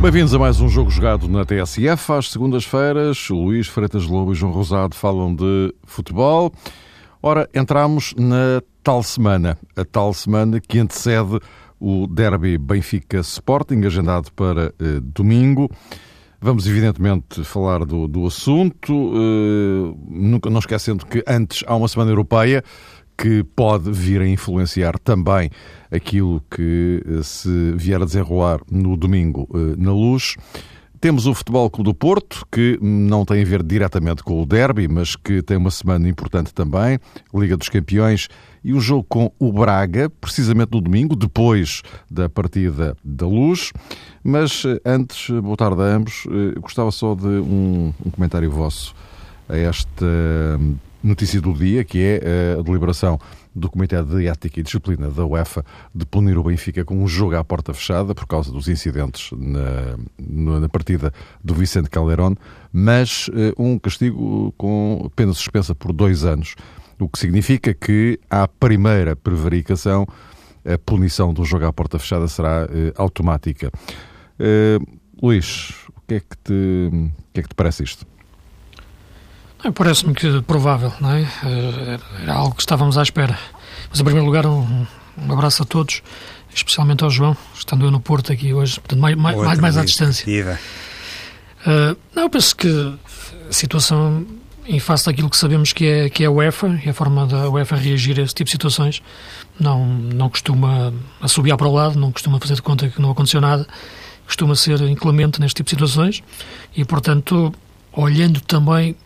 Bem-vindos a mais um jogo jogado na TSF. Às segundas-feiras, o Luís Freitas Lobo e João Rosado falam de futebol. Ora, entramos na tal semana, a tal semana que antecede o derby Benfica Sporting, agendado para eh, domingo. Vamos, evidentemente, falar do, do assunto, eh, nunca não esquecendo que antes há uma semana europeia que pode vir a influenciar também aquilo que eh, se vier a desenrolar no domingo eh, na luz. Temos o Futebol Clube do Porto, que não tem a ver diretamente com o derby, mas que tem uma semana importante também, Liga dos Campeões, e o jogo com o Braga, precisamente no domingo, depois da partida da luz. Mas eh, antes, boa tarde a ambos, gostava só de um, um comentário vosso a esta notícia do dia, que é a deliberação do Comitê de Ética e Disciplina da UEFA de punir o Benfica com um jogo à porta fechada por causa dos incidentes na, na partida do Vicente Calderón, mas uh, um castigo com pena suspensa por dois anos, o que significa que à primeira prevaricação a punição do jogo à porta fechada será uh, automática. Luís, o que é que te, o que é que te parece isto? Parece-me que provável, não é? Eh, era algo que estávamos à espera. Mas, em primeiro lugar, um, um abraço a todos, especialmente ao João, estando eu no Porto aqui hoje, portanto, mais, mais, mais à distância. Uh, não, eu penso que a situação, em face daquilo que sabemos que é, que é a UEFA e a forma da UEFA reagir a esse tipo de situações, não, não costuma assobiar para o lado, não costuma fazer de conta que não aconteceu nada, costuma ser inclemente neste tipo de situações e, portanto, olhando também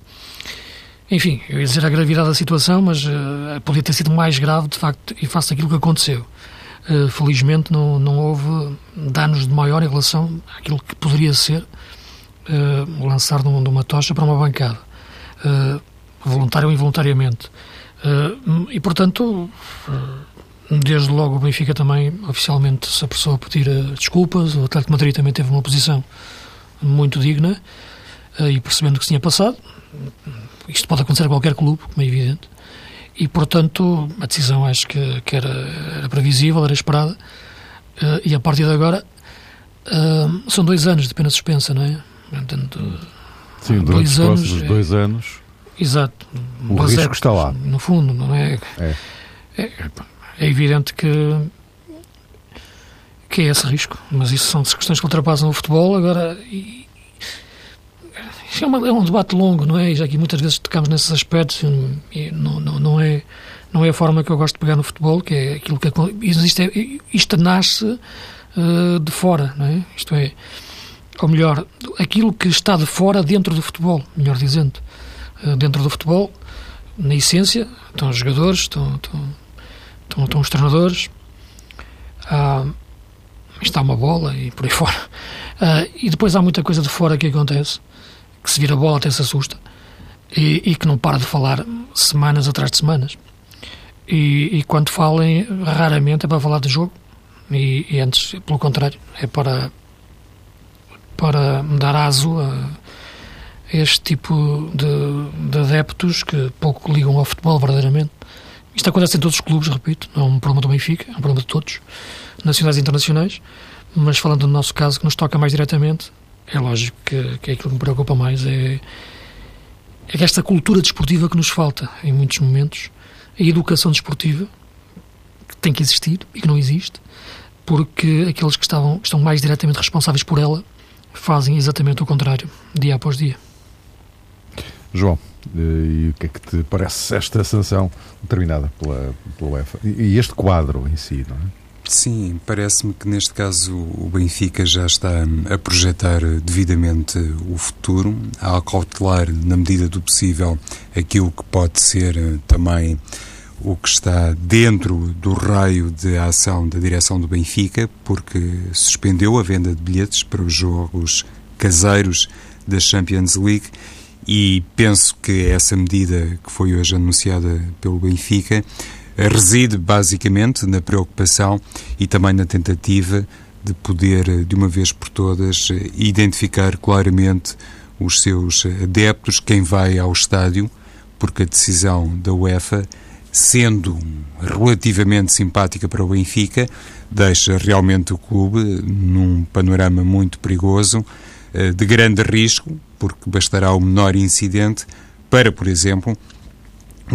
enfim, eu ia dizer a gravidade da situação, mas uh, podia ter sido mais grave, de facto, e face aquilo que aconteceu. Uh, felizmente não, não houve danos de maior em relação àquilo que poderia ser uh, lançar de, um, de, uma tocha para uma bancada, uh, voluntário ou involuntariamente. e, portanto, desde logo o Benfica também oficialmente se apressou a pedir desculpas, o Atlético Madrid também teve uma posição muito digna, e percebendo o que se tinha passado, isto pode acontecer a qualquer clube, como é evidente, e portanto a decisão acho que, que era, era, previsível, era esperada, uh, e a partir de agora uh, são dois anos de pena suspensa, não é? Portanto, Sim, durante dois os anos, próximos é, dois anos. Exato. O risco está lá. No fundo, não é? É, é, é evidente que que é esse risco, mas isso são questões que ultrapassam o futebol agora e, é, uma, é, um debate longo, não é? E já aqui muitas vezes tocamos nesses aspectos e não, não, não, é, não é a forma que eu gosto de pegar no futebol, que é aquilo que isto, é, isto nasce uh, de fora, não é? Isto é, ou melhor, aquilo que está de fora dentro do futebol, melhor dizendo. Uh, dentro do futebol, na essência, estão os jogadores, estão, estão, estão, estão os treinadores, uh, está uma bola e por aí fora. Uh, e depois há muita coisa de fora que acontece que se vira a bola até se assusta e, e, que não para de falar semanas atrás de semanas. E, e quando falem, raramente é para falar de jogo e, e, antes, pelo contrário, é para, para dar aso a este tipo de, de adeptos que pouco ligam ao futebol verdadeiramente. Isto acontece em todos os clubes, repito, não é um problema do Benfica, é um problema de todos, nacionais e internacionais, mas falando do nosso caso, que nos toca mais diretamente, é lógico que, que é aquilo que me preocupa mais é, é esta cultura desportiva que nos falta em muitos momentos, a educação desportiva que tem que existir e que não existe, porque aqueles que, estavam, estão mais diretamente responsáveis por ela fazem exatamente o contrário, dia após dia. João, eh, e o que é que te parece esta sanção determinada pela, pela UEFA? E este quadro em si, não é? Sim, parece-me que neste caso o Benfica já está a projetar devidamente o futuro, a acautelar na medida do possível aquilo que pode ser eh, também o que está dentro do raio de ação da direção do Benfica, porque suspendeu a venda de bilhetes para os jogos caseiros da Champions League e penso que essa medida que foi hoje anunciada pelo Benfica reside basicamente na preocupação e também na tentativa de poder, de uma vez por todas, identificar claramente os seus adeptos, quem vai ao estádio, porque a decisão da UEFA, sendo relativamente simpática para o Benfica, deixa realmente o clube num panorama muito perigoso, eh, de grande risco, porque bastará o menor incidente para, por exemplo,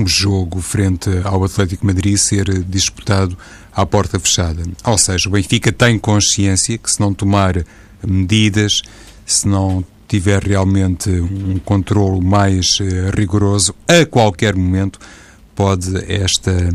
jogo frente ao Atlético Madrid ser disputado à porta fechada. Ou seja, o Benfica tem consciência que se não tomar medidas, se não tiver realmente um controle mais uh, rigoroso, a qualquer momento pode esta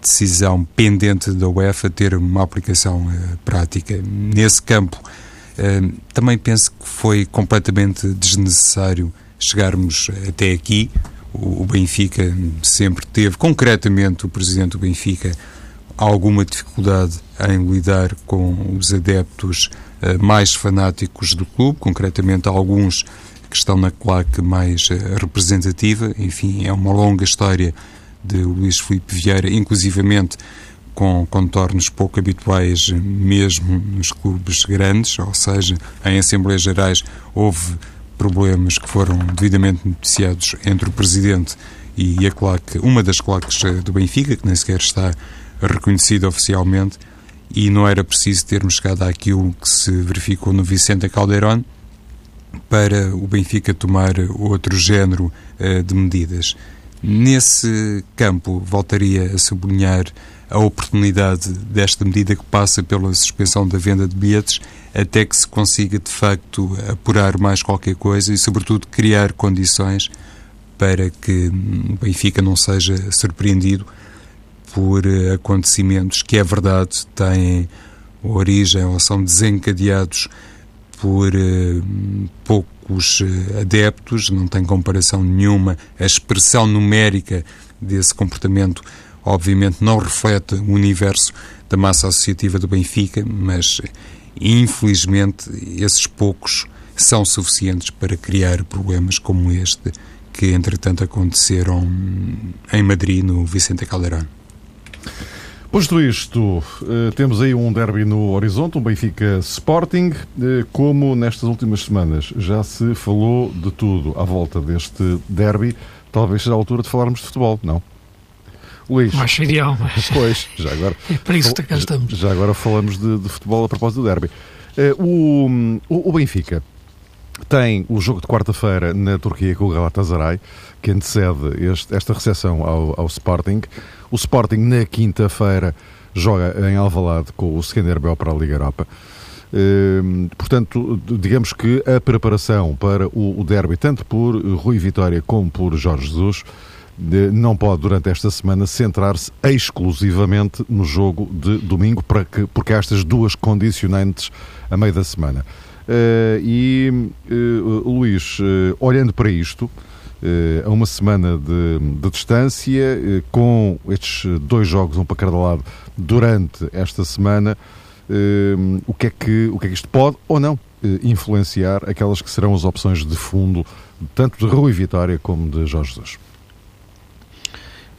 decisão pendente da UEFA ter uma aplicação uh, prática. Nesse campo, uh, também penso que foi completamente desnecessário chegarmos até aqui. O, Benfica sempre teve, concretamente o presidente do Benfica, alguma dificuldade em lidar com os adeptos uh, mais fanáticos do clube, concretamente alguns que estão na claque mais uh, representativa. Enfim, é uma longa história de Luís Filipe Vieira, inclusivamente com contornos pouco habituais mesmo nos clubes grandes, ou seja, em Assembleias Gerais houve problemas que foram devidamente noticiados entre o Presidente e a claque, uma das claques eh, do Benfica, que nem sequer está reconhecido oficialmente e não era preciso termos chegado àquilo que se verificou no Vicente Caldeirón para o Benfica tomar outro género uh, de medidas. Nesse campo, voltaria a sublinhar a oportunidade desta medida que passa pela suspensão da venda de bilhetes até que se consiga de facto apurar mais qualquer coisa e, sobretudo, criar condições para que o Benfica não seja surpreendido por eh, acontecimentos que, é verdade, têm origem ou são desencadeados por uh, poucos uh, adeptos, não tem comparação nenhuma. A expressão numérica desse comportamento, obviamente, não reflete o universo da massa associativa do Benfica, mas infelizmente esses poucos são suficientes para criar problemas como este que, entretanto, aconteceram em Madrid, no Vicente Calderón. Posto isto, eh, temos aí um derby no horizonte, um Benfica Sporting. Eh, como nestas últimas semanas já se falou de tudo à volta deste derby, talvez seja a altura de falarmos de futebol, não? Luís. Mais ideal, mas. Pois, já agora. É para isso que cá estamos. Já agora falamos de, de futebol a propósito do derby. Eh, o, o, o Benfica tem o jogo de quarta-feira na Turquia com o Galatasaray, que antecede este, esta recepção ao, ao Sporting. O Sporting, na quinta-feira, joga em Alvalade com o Skanderbel para a Liga Europa. Uh, portanto, digamos que a preparação para o, o derby, tanto por Rui Vitória como por Jorge Jesus, não pode, durante esta semana, centrar-se exclusivamente no jogo de domingo, para que, porque há estas duas condicionantes a meio da semana. Uh, e, uh, Luís, olhando para isto, a uma semana de, de distância, com estes dois jogos, um para cada lado, durante esta semana, o, que é que, o que é que isto pode ou não influenciar aquelas que serão as opções de fundo, tanto de Rui Vitória como de Jorge Jesus?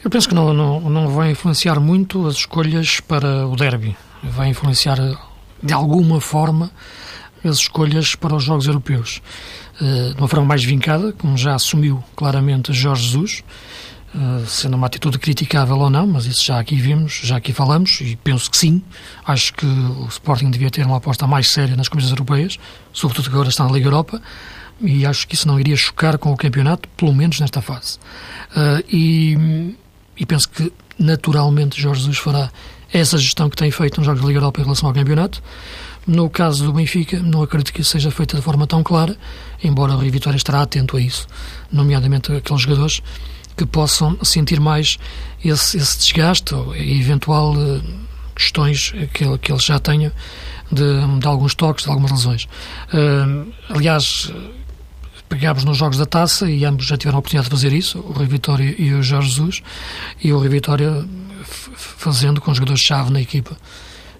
Eu penso que não, não, não vai influenciar muito as escolhas para o derby. Vai influenciar de alguma forma as escolhas para os Jogos Europeus. Uh, de uma forma mais vincada, como já assumiu claramente Jorge Jesus, uh, sendo uma atitude criticável ou não, mas isso já aqui vimos, já aqui falamos, e penso que sim. Acho que o Sporting devia ter uma aposta mais séria nas coisas europeias, sobretudo que agora está na Liga Europa, e acho que isso não iria chocar com o campeonato, pelo menos nesta fase. Uh, e, e penso que naturalmente Jorge Jesus fará essa gestão que tem feito nos Jogos da Liga Europa em relação ao campeonato. No caso do Benfica, não acredito que isso seja feito de forma tão clara, embora o Rio Vitória estará atento a isso, nomeadamente aqueles jogadores que possam sentir mais esse, esse desgaste ou eventual uh, questões que, que eles já tenham de, de, alguns toques, de algumas lesões. Uh, aliás, pegámos nos jogos da taça e ambos já tiveram a oportunidade de fazer isso, o Rui Vitória e o Jorge Jesus, e o Rui Vitória fazendo com jogadores-chave na equipa.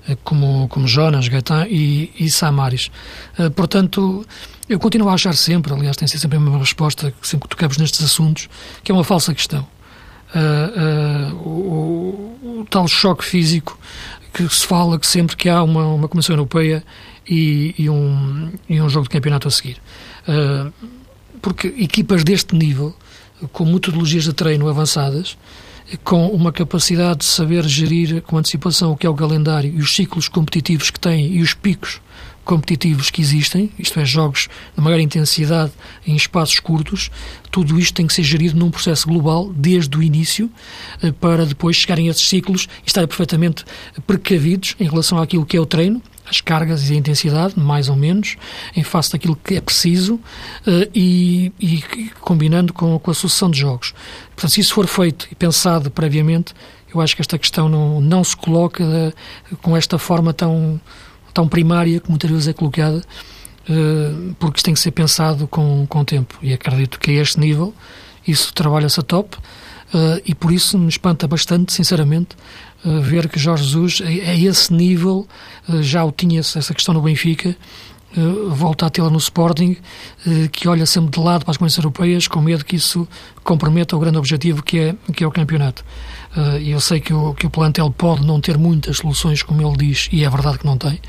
Eh, como, como Jonas, Gaetan e, e Samaris. Uh, portanto, eu continuo a achar sempre, aliás, tem sido sempre a mesma resposta, sempre que tocamos nestes assuntos, que é uma falsa questão. uh, uh, o, o, tal choque físico que se fala que sempre que há uma, uma Comissão Europeia e, e, um, e um jogo de campeonato a seguir. Uh, porque equipas deste nível, com metodologias de treino avançadas, com uma capacidade de saber gerir com antecipação o que é o calendário e os ciclos competitivos que têm e os picos competitivos que existem, isto é, jogos de maior intensidade em espaços curtos, tudo isto tem que ser gerido num processo global desde o início eh, para depois chegarem a esses ciclos e estarem perfeitamente precavidos em relação àquilo que é o treino, as cargas e a intensidade, mais ou menos, em face daquilo que é preciso eh, e, e combinando com, com a sucessão de jogos. Portanto, se isso for feito e pensado previamente, eu acho que esta questão não, não se coloca eh, com esta forma tão tão primária que muitas vezes é colocada, uh, porque isto tem que ser pensado com, com o tempo. E acredito que a este nível isso trabalha-se a top uh, e por isso me espanta bastante, sinceramente, ver que Jorge Jesus, a, esse nível, já o tinha essa questão no Benfica. volta a tê-la no Sporting, que olha sempre de lado para as condições europeias, com medo que isso comprometa o grande objetivo que é, que é o campeonato. Uh, eu sei que o, que o plantel pode não ter muitas soluções, como ele diz, e é verdade que não tem.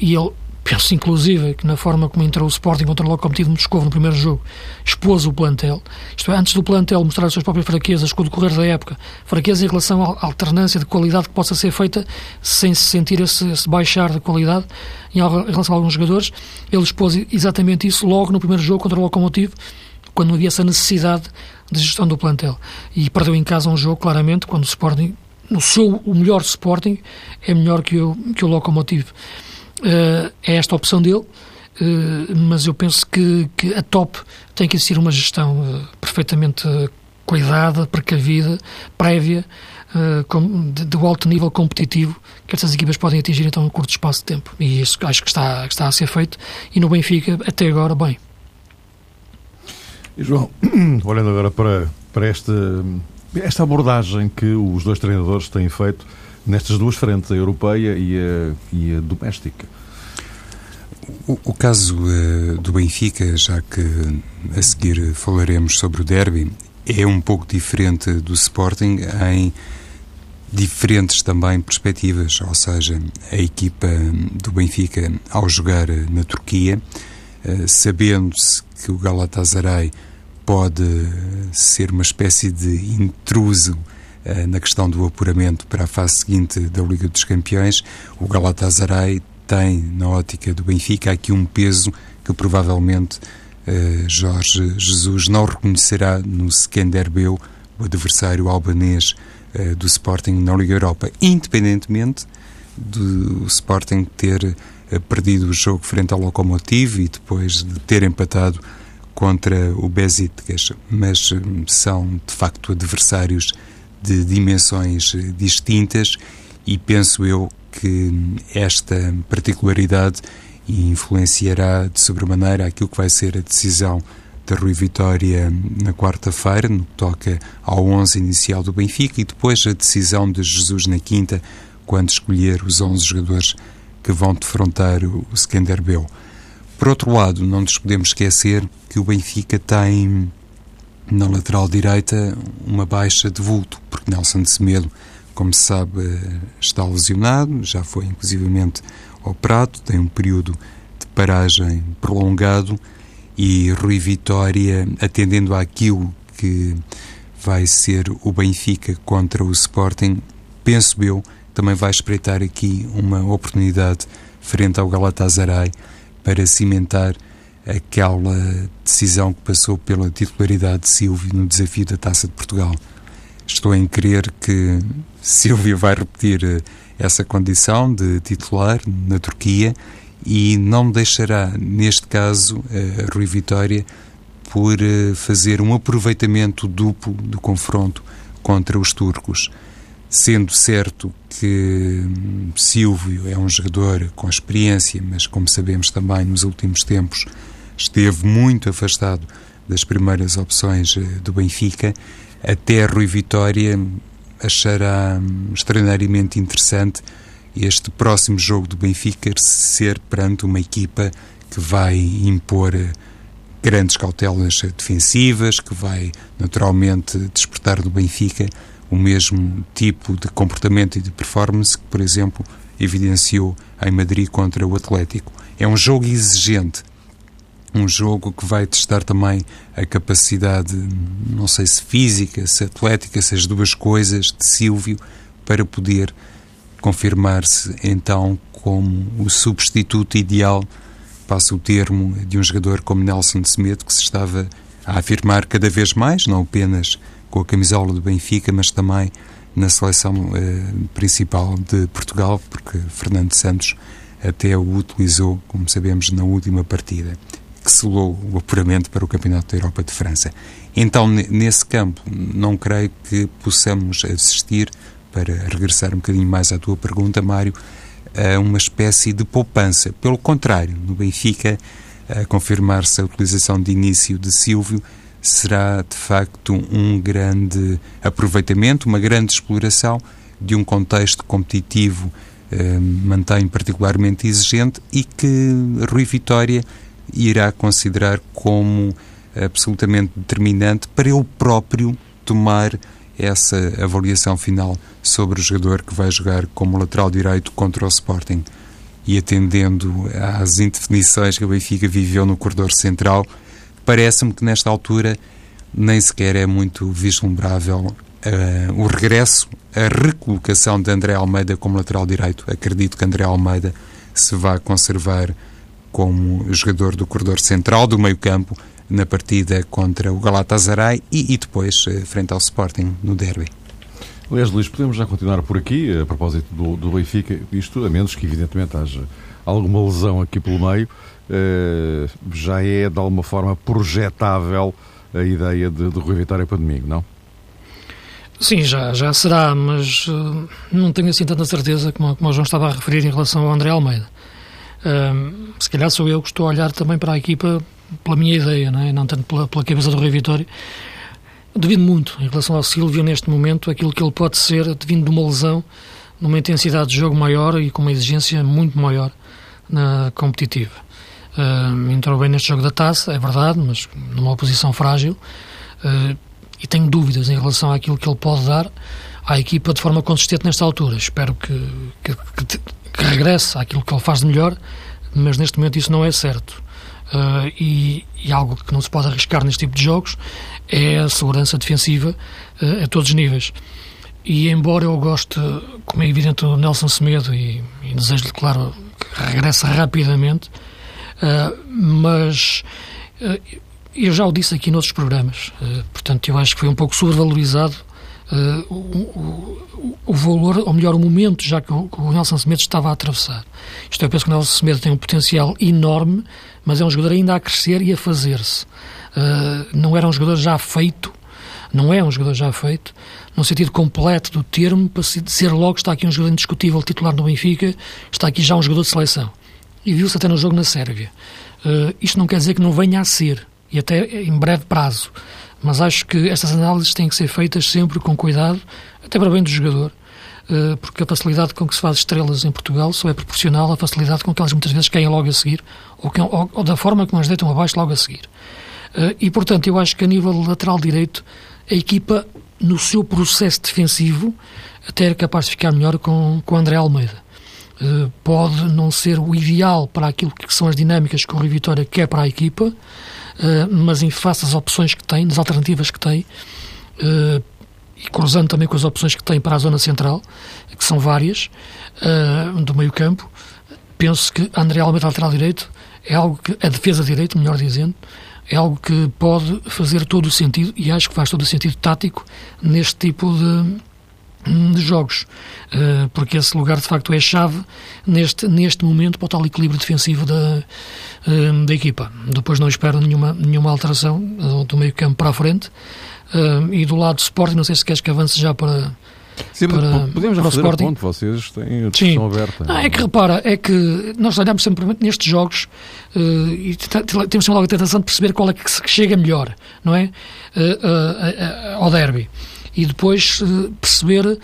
E ele, penso inclusive que na forma como entrou o Sporting contra o Locomotivo de Moscou no primeiro jogo, expôs o plantel. Isto é, antes do plantel mostrar as suas próprias fraquezas com o decorrer da época, fraqueza em relação à alternância de qualidade que possa ser feita sem se sentir esse, esse baixar de qualidade em, em relação a alguns jogadores, ele expôs exatamente isso logo no primeiro jogo contra o Locomotivo, quando havia essa necessidade de gestão do plantel. E perdeu em casa um jogo, claramente, quando o Sporting, no seu o melhor Sporting, é melhor que o, que o Locomotive. Uh, é esta a opção dele, uh, mas eu penso que, que a top tem que existir uma gestão uh, perfeitamente cuidada, precavida, prévia, de, alto nível competitivo que estas equipas podem atingir então um curto espaço de tempo. E isso acho que está, está a ser feito. E no Benfica, até agora, bem. E João, olhando agora para, para esta, esta abordagem que os dois treinadores têm feito nestas duas frentes, a europeia e a, e a doméstica. O, o caso uh, do Benfica, já que a seguir falaremos sobre o derby, é um pouco diferente do Sporting em diferentes também perspectivas, ou seja, a equipa do Benfica ao jogar na Turquia, uh, sabendo-se que o Galatasaray pode ser uma espécie de intruso na questão do apuramento para a fase seguinte da Liga dos Campeões, o Galatasaray tem, na ótica do Benfica, aqui um peso que provavelmente uh, Jorge Jesus não reconhecerá no Skenderbeu, o adversário albanês uh, do Sporting na Liga Europa, independentemente do Sporting ter perdido o jogo frente ao Lokomotiv e depois de ter empatado contra o Besiktas, mas são de facto adversários de dimensões eh, distintas e penso eu que esta particularidade influenciará de sobremaneira aquilo que vai ser a decisão da Rui Vitória na quarta-feira, no que toca ao 11 inicial do Benfica, e depois a decisão de Jesus na quinta, quando escolher os 11 jogadores que vão defrontar o Skanderbeu. Por outro lado, não nos podemos esquecer que o Benfica tem na lateral direita uma baixa de vulto, porque Nelson de Semedo, como se sabe, está lesionado, já foi inclusivamente operado, tem um período de paragem prolongado e Rui Vitória, atendendo àquilo que vai ser o Benfica contra o Sporting, penso eu, também vai espreitar aqui uma oportunidade frente ao Galatasaray para cimentar aquela decisão que passou pela titularidade de Silvio no desafio da Taça de Portugal. Estou em crer que Silvio vai repetir eh, essa condição de titular na Turquia e não deixará, neste caso, a Rui Vitória por eh, fazer um aproveitamento duplo do confronto contra os turcos sendo certo que hum, Silvio é um jogador com experiência, mas como sabemos também nos últimos tempos esteve muito afastado das primeiras opções eh, do Benfica, até Rui Vitória achará hum, extraordinariamente interessante este próximo jogo do Benfica ser perante uma equipa que vai impor eh, grandes cautelas defensivas, que vai naturalmente despertar do Benfica o mesmo tipo de comportamento e de performance que, por exemplo, evidenciou em Madrid contra o Atlético. É um jogo exigente, um jogo que vai testar também a capacidade, não sei se física, se atlética, se as duas coisas, de Silvio, para poder confirmar-se então como o substituto ideal, passa o termo, de um jogador como Nelson Semedo, que se estava a afirmar cada vez mais, não apenas com a camisola do Benfica, mas também na seleção eh, principal de Portugal, porque Fernando Santos até o utilizou, como sabemos, na última partida, que selou o apuramento para o Campeonato da Europa de França. Então, nesse campo, não creio que possamos assistir, para regressar um bocadinho mais à tua pergunta, Mário, a uma espécie de poupança. Pelo contrário, no Benfica, a confirmar-se a utilização de início de Silvio, será de facto um grande aproveitamento, uma grande exploração de um contexto competitivo eh, mantém particularmente exigente e que Rui Vitória irá considerar como absolutamente determinante para ele próprio tomar essa avaliação final sobre o jogador que vai jogar como lateral direito contra o Sporting. E atendendo às indefinições que o Benfica viveu no corredor central, parece-me que nesta altura nem sequer é muito vislumbrável uh, o regresso, a recolocação de André Almeida como lateral direito. Acredito que André Almeida se vai conservar como jogador do corredor central, do meio-campo, na partida contra o Galatasaray e, e depois uh, frente ao Sporting no derby. Aliás, Luís, podemos já continuar por aqui, a propósito do, do Benfica, isto a menos que evidentemente haja alguma lesão aqui pelo meio, uh, já é de alguma forma projetável a ideia de, de Rui Vitória para domingo, não? Sim, já, já será, mas uh, não tenho assim tanta certeza como, como o João estava a referir em relação ao André Almeida. Uh, se calhar sou eu que estou a olhar também para a equipa pela minha ideia, não, é? não tanto pela, pela cabeça do Rui Vitória. Devido muito em relação ao Silvio neste momento, aquilo que ele pode ser, devido de uma lesão, numa intensidade de jogo maior e com uma exigência muito maior na competitiva. Uh, entrou bem neste jogo da taça, é verdade, mas numa oposição frágil. Uh, e tenho dúvidas em relação àquilo que ele pode dar à equipa de forma consistente nesta altura. Espero que, que, que, que regresse àquilo que ele faz de melhor, mas neste momento isso não é certo. Uh, e, e, algo que não se pode arriscar neste tipo de jogos é a segurança defensiva uh, a todos os níveis. E embora eu goste, como é evidente, do Nelson Semedo e, e desejo-lhe, claro, que regresse rapidamente, uh, mas eu já o disse aqui noutros programas, portanto, eu acho que foi um pouco sobrevalorizado o, o, o, valor, ou melhor, o momento já que o, que o Nelson Semedo estava a atravessar. Isto eu penso que o Nelson Semedo tem um potencial enorme mas é um jogador ainda a crescer e a fazer-se. Uh, não era um jogador já feito, não é um jogador já feito, no sentido completo do termo, para dizer logo está aqui um jogador indiscutível titular no Benfica, está aqui já um jogador de seleção. E viu-se até no jogo na Sérvia. Uh, isto não quer dizer que não venha a ser, e até em breve prazo. Mas acho que estas análises têm que ser feitas sempre com cuidado, até para bem do jogador, eh, porque a facilidade com que se faz estrelas em Portugal só é proporcional à facilidade com que elas muitas vezes caem logo a seguir, ou, que, ou, ou da forma como as deitam abaixo logo a seguir. Eh, e, portanto, eu acho que a nível lateral direito, a equipa, no seu processo defensivo, até é capaz de ficar melhor com, com André Almeida. Eh, pode não ser o ideal para aquilo que são as dinâmicas que o Rui Vitória quer para a equipa, mas em face das opções que tem, das alternativas que tem, e cruzando também com as opções que tem para a zona central, que são várias, uh, do meio campo, penso que André Almeida lateral direito é algo que, a defesa direito, melhor dizendo, é algo que pode fazer todo o sentido, e acho que faz todo o sentido tático neste tipo de, de jogos, uh, porque esse lugar de facto é chave neste, neste momento para o tal equilíbrio defensivo da, uh, da equipa. Depois não espero nenhuma, nenhuma alteração do meio campo para a frente, Uh, e do lado do Sporting, não sei se queres que avance já para. Sim, para, podemos para fazer o Sporting. ponto, vocês têm a discussão Sim. aberta. Ah, é que repara, é que nós olhamos sempre nestes jogos uh, e temos logo a tentação de perceber qual é que chega melhor, não é? Uh, ao derby. e depois uh, perceber uh,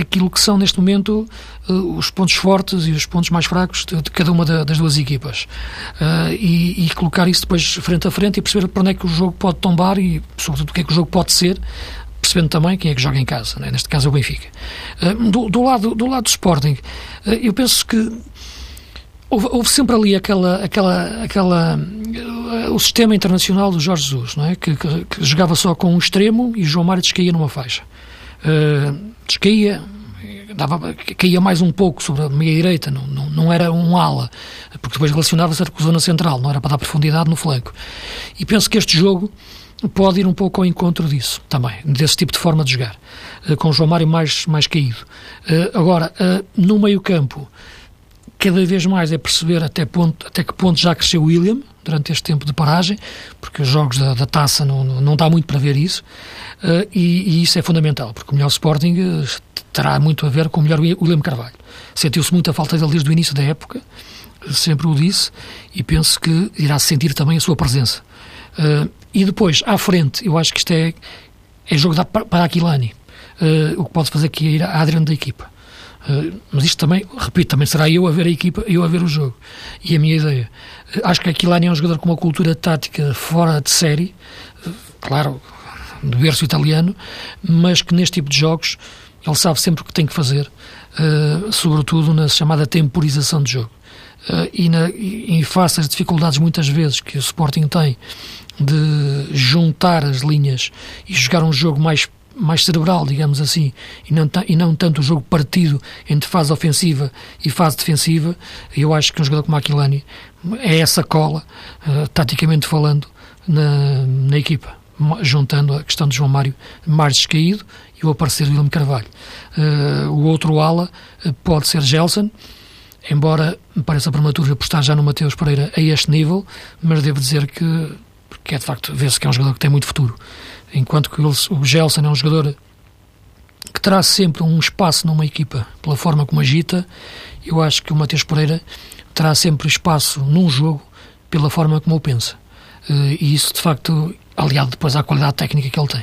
aquilo que são neste momento uh, os pontos fortes e os pontos mais fracos de, de cada uma da, das duas equipas e, e, colocar isso depois frente a frente e perceber para onde é que o jogo pode tombar e sobretudo o que é que o jogo pode ser percebendo também quem é que joga em casa, né? neste caso é o Benfica. Do, do, lado, do lado do Sporting, eu penso que Houve, houve, sempre ali aquela, aquela, aquela, uh, o sistema internacional do Jorge Jesus, não é? Que, que, que, jogava só com um extremo e João Mário descaía numa faixa. Uh, descaía, dava, caía mais um pouco sobre a meia direita, não, não, não era um ala, porque depois relacionava-se com a zona central, não era para dar profundidade no flanco. E penso que este jogo pode ir um pouco ao encontro disso também, desse tipo de forma de jogar, uh, com o João Mário mais, mais caído. Uh, agora, no meio campo cada vez mais é perceber até, ponto, até que ponto já cresceu o William durante este tempo de paragem, porque os jogos da, da taça não, não dá muito para ver isso, uh, e, e, isso é fundamental, porque o melhor Sporting uh, terá muito a ver com o melhor William Carvalho. Sentiu-se muita falta dele desde o início da época, sempre o disse, e penso que irá sentir também a sua presença. Uh, e depois, à frente, eu acho que isto é, é jogo da, para Aquilani, o que pode fazer aqui é ir à Adriano da equipa. Eh, mas isto também, repito, também será eu a ver a equipa, eu a ver o jogo. E a minha ideia. Uh, acho que Aquilani é um jogador com uma cultura tática fora de série, uh, claro, do berço italiano, mas que neste tipo de jogos ele sabe sempre o que tem que fazer, sobretudo na chamada temporização de jogo. e, na, e face às dificuldades muitas vezes que o Sporting tem de juntar as linhas e jogar um jogo mais mais cerebral, digamos assim, e não, e não tanto o jogo partido entre fase ofensiva e fase defensiva, eu acho que um jogador como Aquilani é essa cola, uh, taticamente falando, na, na equipa, juntando a questão de João Mário mais descaído e o aparecer de William Carvalho. Uh, o outro ala uh, pode ser Gelson, embora me pareça prematuro apostar já no Mateus Pereira a este nível, mas devo dizer que, que é de facto, vê-se que é um jogador que tem muito futuro enquanto que o Gelson é um jogador que terá sempre um espaço numa equipa pela forma como agita, eu acho que o Mateus Pereira terá sempre espaço num jogo pela forma como o pensa. Uh, e isso, de facto, aliado depois à qualidade técnica que ele tem.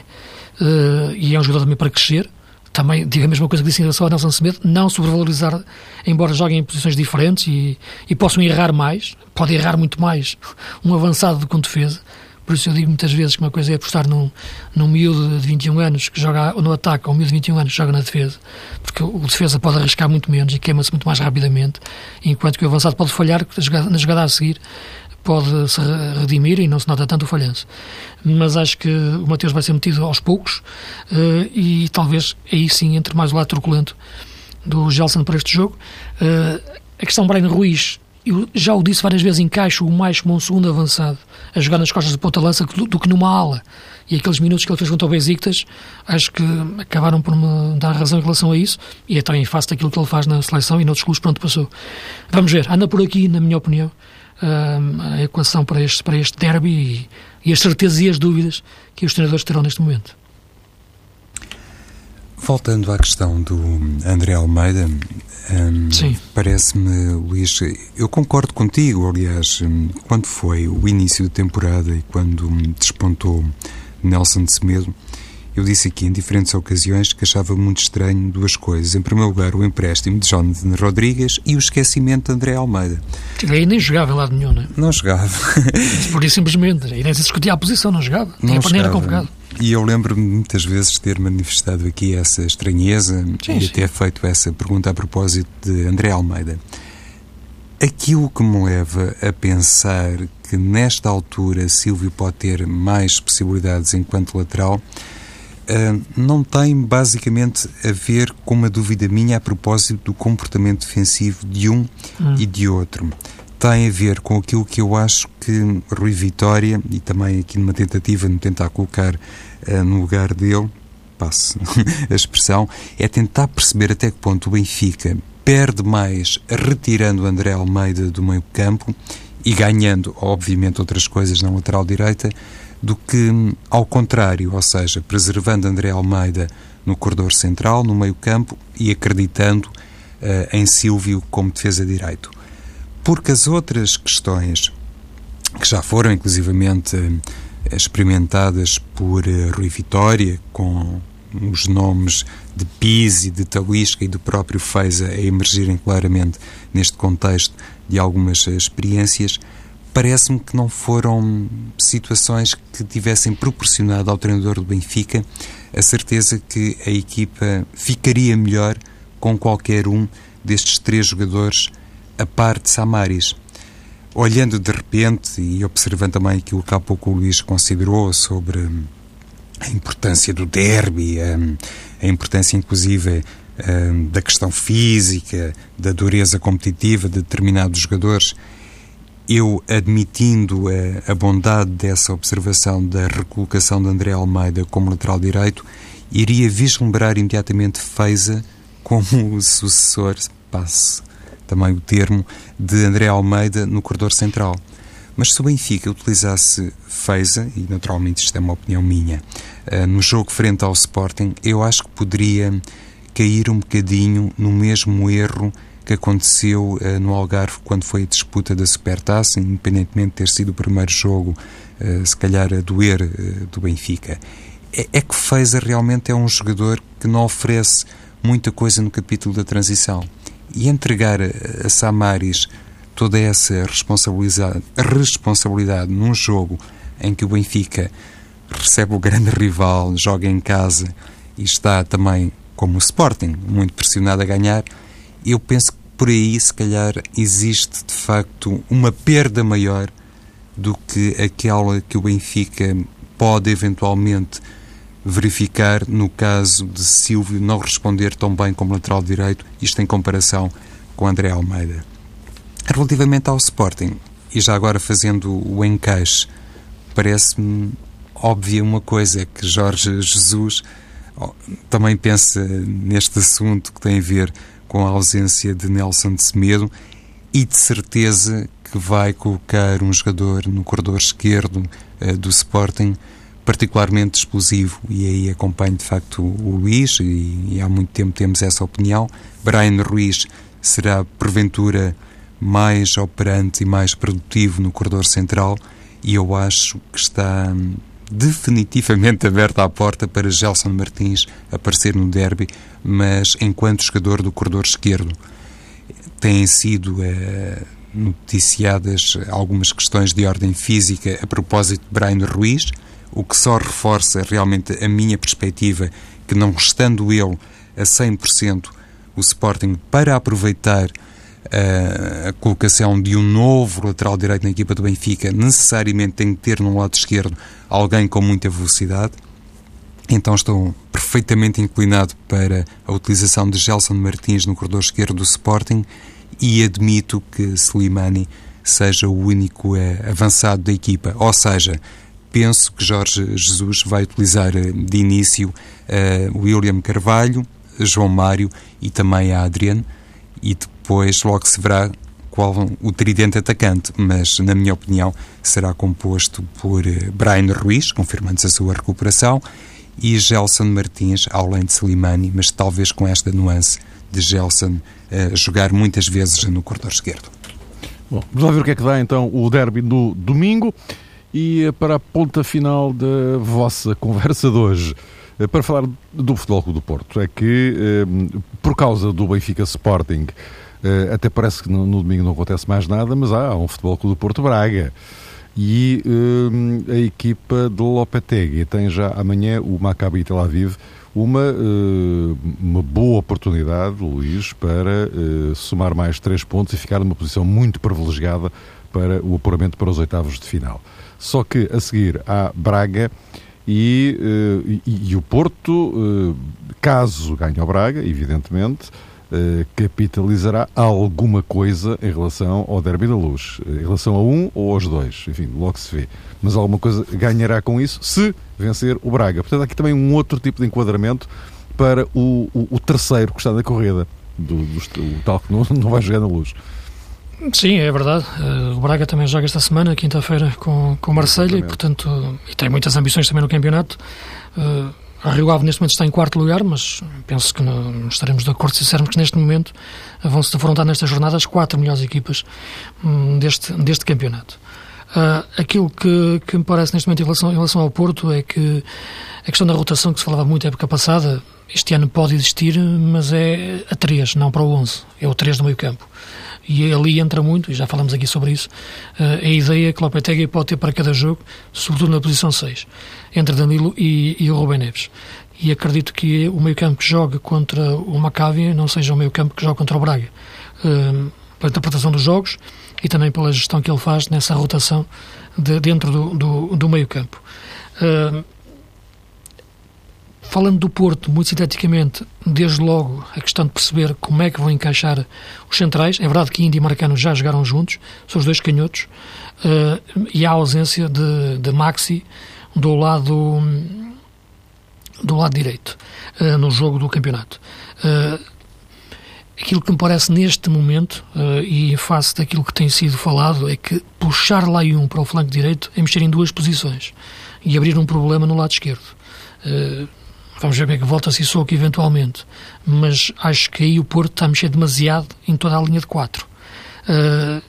Uh, e é um jogador também para crescer. Também digo a mesma coisa que disse em relação ao Nelson Semedo, não sobrevalorizar, embora joguem em posições diferentes e, e possam errar mais, pode errar muito mais um avançado do que um defesa, por isso eu digo muitas vezes que uma coisa é apostar num, num miúdo de 21 anos que joga no ataque ou um miúdo de 21 anos que joga na defesa, porque o defesa pode arriscar muito menos e queima-se muito mais rapidamente, enquanto que o avançado pode falhar na jogada a seguir pode se redimir e não se nota tanto o falhanço. Mas acho que o Mateus vai ser metido aos poucos uh, e talvez aí sim entre mais o lado truculento do Gelson para este jogo. Uh, a questão Brian Ruiz eu já o disse várias vezes, encaixo-o mais como um segundo avançado a jogar nas costas de ponta-lança do, do, que numa ala. E aqueles minutos que ele fez contra o Besiktas, acho que acabaram por me dar razão em relação a isso. E é também face daquilo que ele faz na seleção e noutros clubes, pronto, passou. Vamos ver, anda por aqui, na minha opinião, a equação para este, para este derby e, e as certezas e as dúvidas que os treinadores terão neste momento. Voltando à questão do André Almeida, um, parece-me, Luís, eu concordo contigo, aliás, hum, quando foi o início da temporada e quando despontou Nelson de Semedo, eu disse aqui em diferentes ocasiões que achava muito estranho duas coisas. Em primeiro lugar, o empréstimo de Jonathan Rodrigues e o esquecimento de André Almeida. Aí nem jogava em lado nenhum, não é? Não jogava. Por isso, simplesmente. E nem se discutia a posição, não jogava. Não nem era convocado. E eu lembro-me muitas vezes ter manifestado aqui essa estranheza sim, e ter feito essa pergunta a propósito de André Almeida. Aquilo que me leva a pensar que nesta altura Silvio pode ter mais possibilidades enquanto lateral não tem basicamente a ver com uma dúvida minha a propósito do comportamento defensivo de um hum. e de outro tem a ver com aquilo que eu acho que Rui Vitória, e também aqui numa tentativa de tentar colocar uh, no lugar dele, passe a expressão, é tentar perceber até que ponto o Benfica perde mais retirando André Almeida do meio campo e ganhando, obviamente, outras coisas na lateral direita, do que ao contrário, ou seja, preservando André Almeida no corredor central, no meio campo e acreditando uh, em Silvio como defesa direito. Porque as outras questões que já foram inclusivamente eh, experimentadas por eh, Rui Vitória com os nomes de Pise, de Talisca e do próprio Feiza a emergirem claramente neste contexto de algumas experiências, parece-me que não foram situações que tivessem proporcionado ao treinador do Benfica a certeza que a equipa ficaria melhor com qualquer um destes três jogadores a par de Samaris. Olhando de repente e observando também aquilo que há pouco o Luís considerou sobre a importância do derby, a, a importância inclusive da questão física, da dureza competitiva de determinados jogadores, eu admitindo a, a, bondade dessa observação da recolocação de André Almeida como lateral direito, iria vislumbrar imediatamente Feiza como o sucessor, passe também o termo, de André Almeida no corredor central. Mas se o Benfica utilizasse Feiza, e naturalmente isto é uma opinião minha, uh, no jogo frente ao Sporting, eu acho que poderia cair um bocadinho no mesmo erro que aconteceu uh, no Algarve quando foi a disputa da Supertaça, independentemente de ter sido o primeiro jogo, uh, se calhar a doer do Benfica. É, é que Feiza realmente é um jogador que não oferece muita coisa no capítulo da transição. E entregar a Samaris toda essa responsabilidade, responsabilidade num jogo em que o Benfica recebe o grande rival, joga em casa e está também, como o Sporting, muito pressionado a ganhar, eu penso que por aí, se calhar, existe de facto uma perda maior do que aquela que o Benfica pode eventualmente verificar no caso de Silvio não responder tão bem como lateral direito, isto em comparação com André Almeida. Relativamente ao Sporting, e já agora fazendo o encaixe, parece-me óbvia uma coisa, é que Jorge Jesus também pensa neste assunto que tem a ver com a ausência de Nelson de Semedo e de certeza que vai colocar um jogador no corredor esquerdo uh, do Sporting particularmente explosivo e aí acompanho de facto o Luís e, e há muito tempo temos essa opinião. Brian Ruiz será porventura mais operante e mais produtivo no corredor central e eu acho que está hum, definitivamente aberta a porta para Gelson Martins aparecer no derby, mas enquanto jogador do corredor esquerdo. Têm sido eh, noticiadas algumas questões de ordem física a propósito de Brian Ruiz, o que só reforça realmente a minha perspectiva que não estando eu a 100% o Sporting para aproveitar a, a colocação de um novo lateral direito na equipa do Benfica, necessariamente tem que ter no lado esquerdo alguém com muita velocidade. Então estou perfeitamente inclinado para a utilização de Gelson Martins no corredor esquerdo do Sporting e admito que Slimani seja o único eh, avançado da equipa. Ou seja, penso que Jorge Jesus vai utilizar eh, de início uh, William Carvalho, João Mário e também a Adriano e depois logo se verá qual o tridente atacante, mas na minha opinião será composto por eh, Brian Ruiz, confirmando-se a sua recuperação, e Gelson Martins, além de Slimani, mas talvez com esta nuance de Gelson uh, jogar muitas vezes no corredor esquerdo. Bom, vamos lá ver o que é que dá então o derby do domingo e eh, para a ponta final da vossa conversa de hoje. Para falar do Futebol Clube do Porto, é que por causa do Benfica Sporting, eh, até parece que no, domingo não acontece mais nada, mas há um Futebol Clube do Porto Braga. E a equipa de Lopetegui tem já amanhã o Maccabi Tel Aviv uma, uma boa oportunidade, Luís, para somar mais três pontos e ficar numa posição muito privilegiada para o apuramento para os oitavos de final. Só que a seguir há Braga e, uh, e, e, o Porto, uh, caso ganhe ao Braga, evidentemente, uh, capitalizará alguma coisa em relação ao Derby da Luz. Em relação a um ou aos dois, enfim, logo se vê. Mas alguma coisa ganhará com isso se vencer o Braga. Portanto, há aqui também um outro tipo de enquadramento para o, o, o terceiro que está na corrida, do, do, o tal que não, não vai jogar na Luz. Sim, é verdade. Uh, o Braga também joga esta semana, quinta-feira, com, com o Marselha e, portanto, e tem muitas ambições também no campeonato. A Rio Ave neste momento está em quarto lugar, mas penso que não estaremos de acordo se dissermos que neste momento vão-se defrontar nestas jornadas quatro melhores equipas um, deste, deste campeonato. Uh, aquilo que, que me parece neste momento em relação, em relação ao Porto é que a questão da rotação que se falava muito na época passada, este ano pode existir, mas é a 3, não para o 11. É o 3 do meio campo. E ali entra muito, e já falamos aqui sobre isso, uh, a ideia que Lopetegui pode ter para cada jogo, sobretudo na posição 6, entre Danilo e, e o Rubem Neves. E acredito que o meio campo que joga contra o Maccabi não seja o meio campo que joga contra o Braga. Uh, pela interpretação dos jogos, e também pela gestão que ele faz nessa rotação de, dentro do, do, do meio campo. Falando do Porto, muito sinteticamente, desde logo a questão de perceber como é que vão encaixar os centrais. É verdade que Índia e Marcano já jogaram juntos, são os dois canhotos, uh, e há a ausência de, de Maxi do lado do lado direito uh, no jogo do campeonato. Uh, Aquilo que me parece neste momento, uh, e em face daquilo que tem sido falado, é que puxar lá um para o flanco direito é mexer em duas posições e abrir um problema no lado esquerdo. Uh, vamos ver bem que volta se Sissoko eventualmente, mas acho que aí o Porto está a mexer demasiado em toda a linha de quatro. Uh,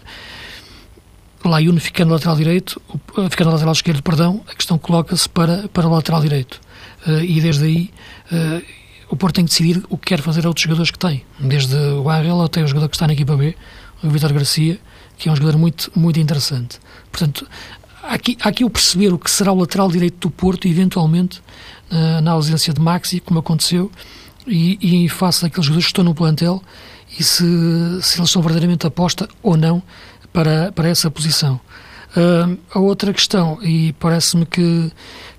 Layun ficando lateral direito, ficando lateral esquerdo, perdão, a questão coloca-se para, para o lateral direito. Uh, e desde aí uh, o Porto tem que decidir o que quer fazer a outros jogadores que tem, desde o Arrel até o jogador que está na equipa B, o Vitor Garcia, que é um jogador muito, muito interessante. Portanto, aqui, aqui o perceber o que será o lateral direito do Porto, eventualmente, na, na ausência de Maxi, como aconteceu, e, e face daqueles jogadores que estão no plantel, e se, se eles são verdadeiramente aposta ou não para, para essa posição. Uh, a outra questão, e parece-me que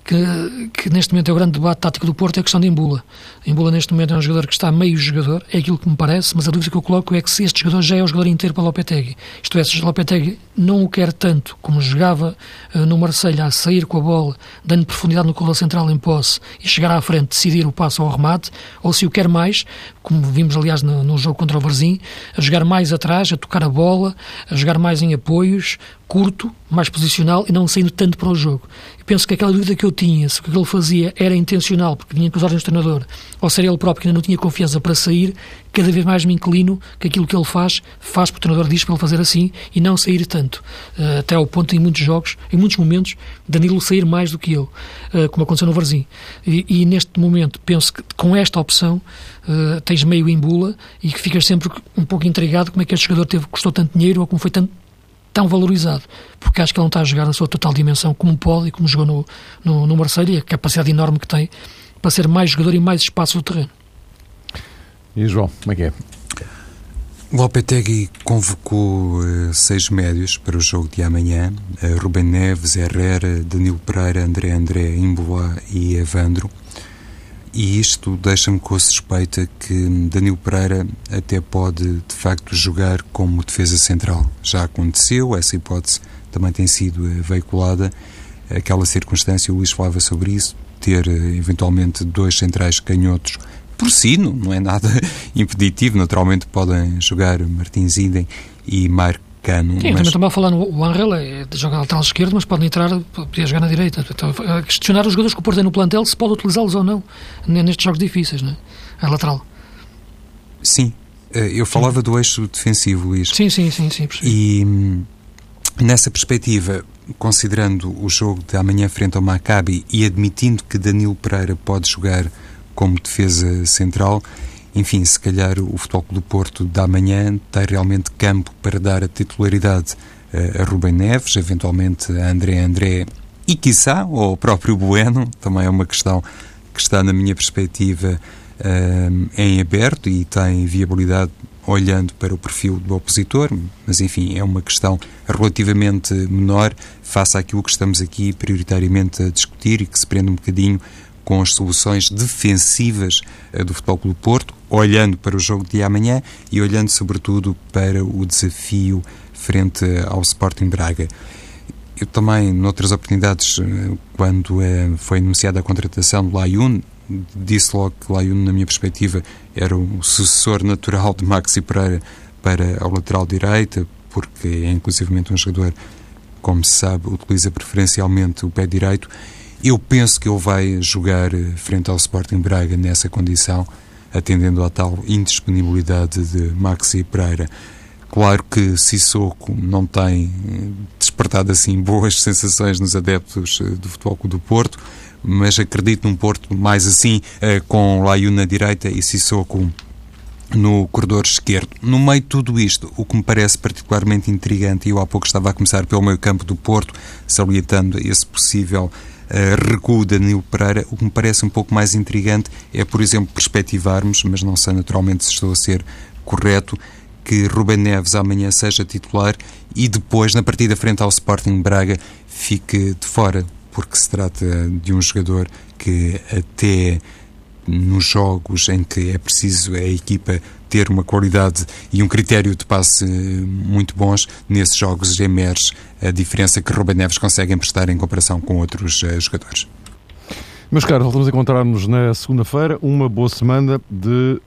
que, que, neste momento é o grande debate tático do Porto, é a questão de Embula. Embula neste momento é um jogador que está meio jogador, é aquilo que me parece, mas a dúvida que eu coloco é que se este jogador já é o jogador inteiro para Lopetegui. Isto é, se Lopetegui não o quer tanto como jogava uh, no Marselha a sair com a bola, dando profundidade no colo central em posse e chegar à frente, decidir o passo ao remate, ou se o quer mais, como vimos aliás no, no jogo contra o Varzim, a jogar mais atrás, a tocar a bola, a jogar mais em apoios, curto, mais posicional e não saindo tanto para o jogo. Eu penso que aquela dúvida que eu tinha, se o que ele fazia era intencional, porque vinha com os ordens do treinador, ou se era ele próprio que ainda não tinha confiança para sair, cada vez mais me inclino que aquilo que ele faz, faz porque o treinador diz para ele fazer assim e não sair tanto. Uh, até ao ponto, em muitos jogos, em muitos momentos, Danilo sair mais do que ele, uh, como aconteceu no Varzim. E, e, neste momento, penso que com esta opção uh, tens meio em bula e que ficas sempre um pouco intrigado como é que este jogador teve, custou tanto dinheiro ou como foi tanto tão valorizado, porque acho que ele não está a jogar na sua total dimensão como pode e como jogou no, no, no Marseille e a capacidade enorme que tem para ser mais jogador e mais espaço do terreno. E João, como é que é? O Lopetegui convocou uh, seis médios para o jogo de amanhã: uh, Rubem Neves, Herrera, Danilo Pereira, André André, Imboa e Evandro. E isto deixa-me com a suspeita que Danilo Pereira até pode, de facto, jogar como defesa central. Já aconteceu, essa hipótese também tem sido eh, veiculada. Aquela circunstância, o Luís falava sobre isso, ter eh, eventualmente dois centrais canhotos por si, não, não é nada impeditivo. Naturalmente podem jogar Martins Idem e Marco Cano. Sim, mas... também estava a falar no Angel, é de jogar lateral esquerdo, mas pode entrar, podia jogar na direita. Então, questionar os jogadores que o Porto tem no plantel se pode utilizá-los ou não nestes jogos difíceis, não é? A lateral. Sim, eh, eu falava sim. do eixo defensivo, Luís. Sim, sim, sim, sim. E hum, nessa perspectiva, considerando o jogo de amanhã frente ao Maccabi e admitindo que Danilo Pereira pode jogar como defesa central, enfim, se calhar o Futebol Clube do Porto da manhã tem realmente campo para dar a titularidade a Rubem Neves, eventualmente a André André e, quiçá, ao próprio Bueno, também é uma questão que está, na minha perspectiva, um, em aberto e tem viabilidade olhando para o perfil do opositor, mas enfim, é uma questão relativamente menor face àquilo que estamos aqui prioritariamente a discutir e que se prende um bocadinho com as soluções defensivas uh, do Futebol Clube Porto, olhando para o jogo de amanhã e olhando sobretudo para o desafio frente ao Sporting Braga. Eu também, noutras oportunidades, uh, quando foi anunciada a contratação do Layun, disse logo que Layun, na minha perspectiva, era o sucessor natural de Maxi Pereira para a lateral direita, porque é inclusivamente um jogador, como se sabe, utiliza preferencialmente o pé direito eu penso que ele vai jogar eh, frente ao Sporting Braga nessa condição, atendendo à tal indisponibilidade de Maxi Pereira. Claro que Sissoko não tem eh, despertado assim boas sensações nos adeptos eh, do Futebol do Porto, mas acredito num Porto mais assim, com Laiu na direita e Sissoko no corredor esquerdo. No meio de tudo isto, o que me parece particularmente intrigante, e eu há pouco estava a começar pelo meio campo do Porto, salientando esse possível uh, recuo de Danilo Pereira, o que me parece um pouco mais intrigante é, por exemplo, perspectivarmos, mas não sei naturalmente se estou a ser correto, que Ruben Neves amanhã seja titular e depois, na partida frente ao Sporting Braga, fique de fora, porque se trata de um jogador que até nos jogos em que é preciso a equipa ter uma qualidade e um critério de passe muito bons, nesses jogos emerge a diferença que Ruben Neves consegue emprestar em comparação com outros uh, jogadores. Meus caros, voltamos a encontrar-nos na segunda-feira. Uma boa semana de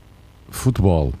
futebol.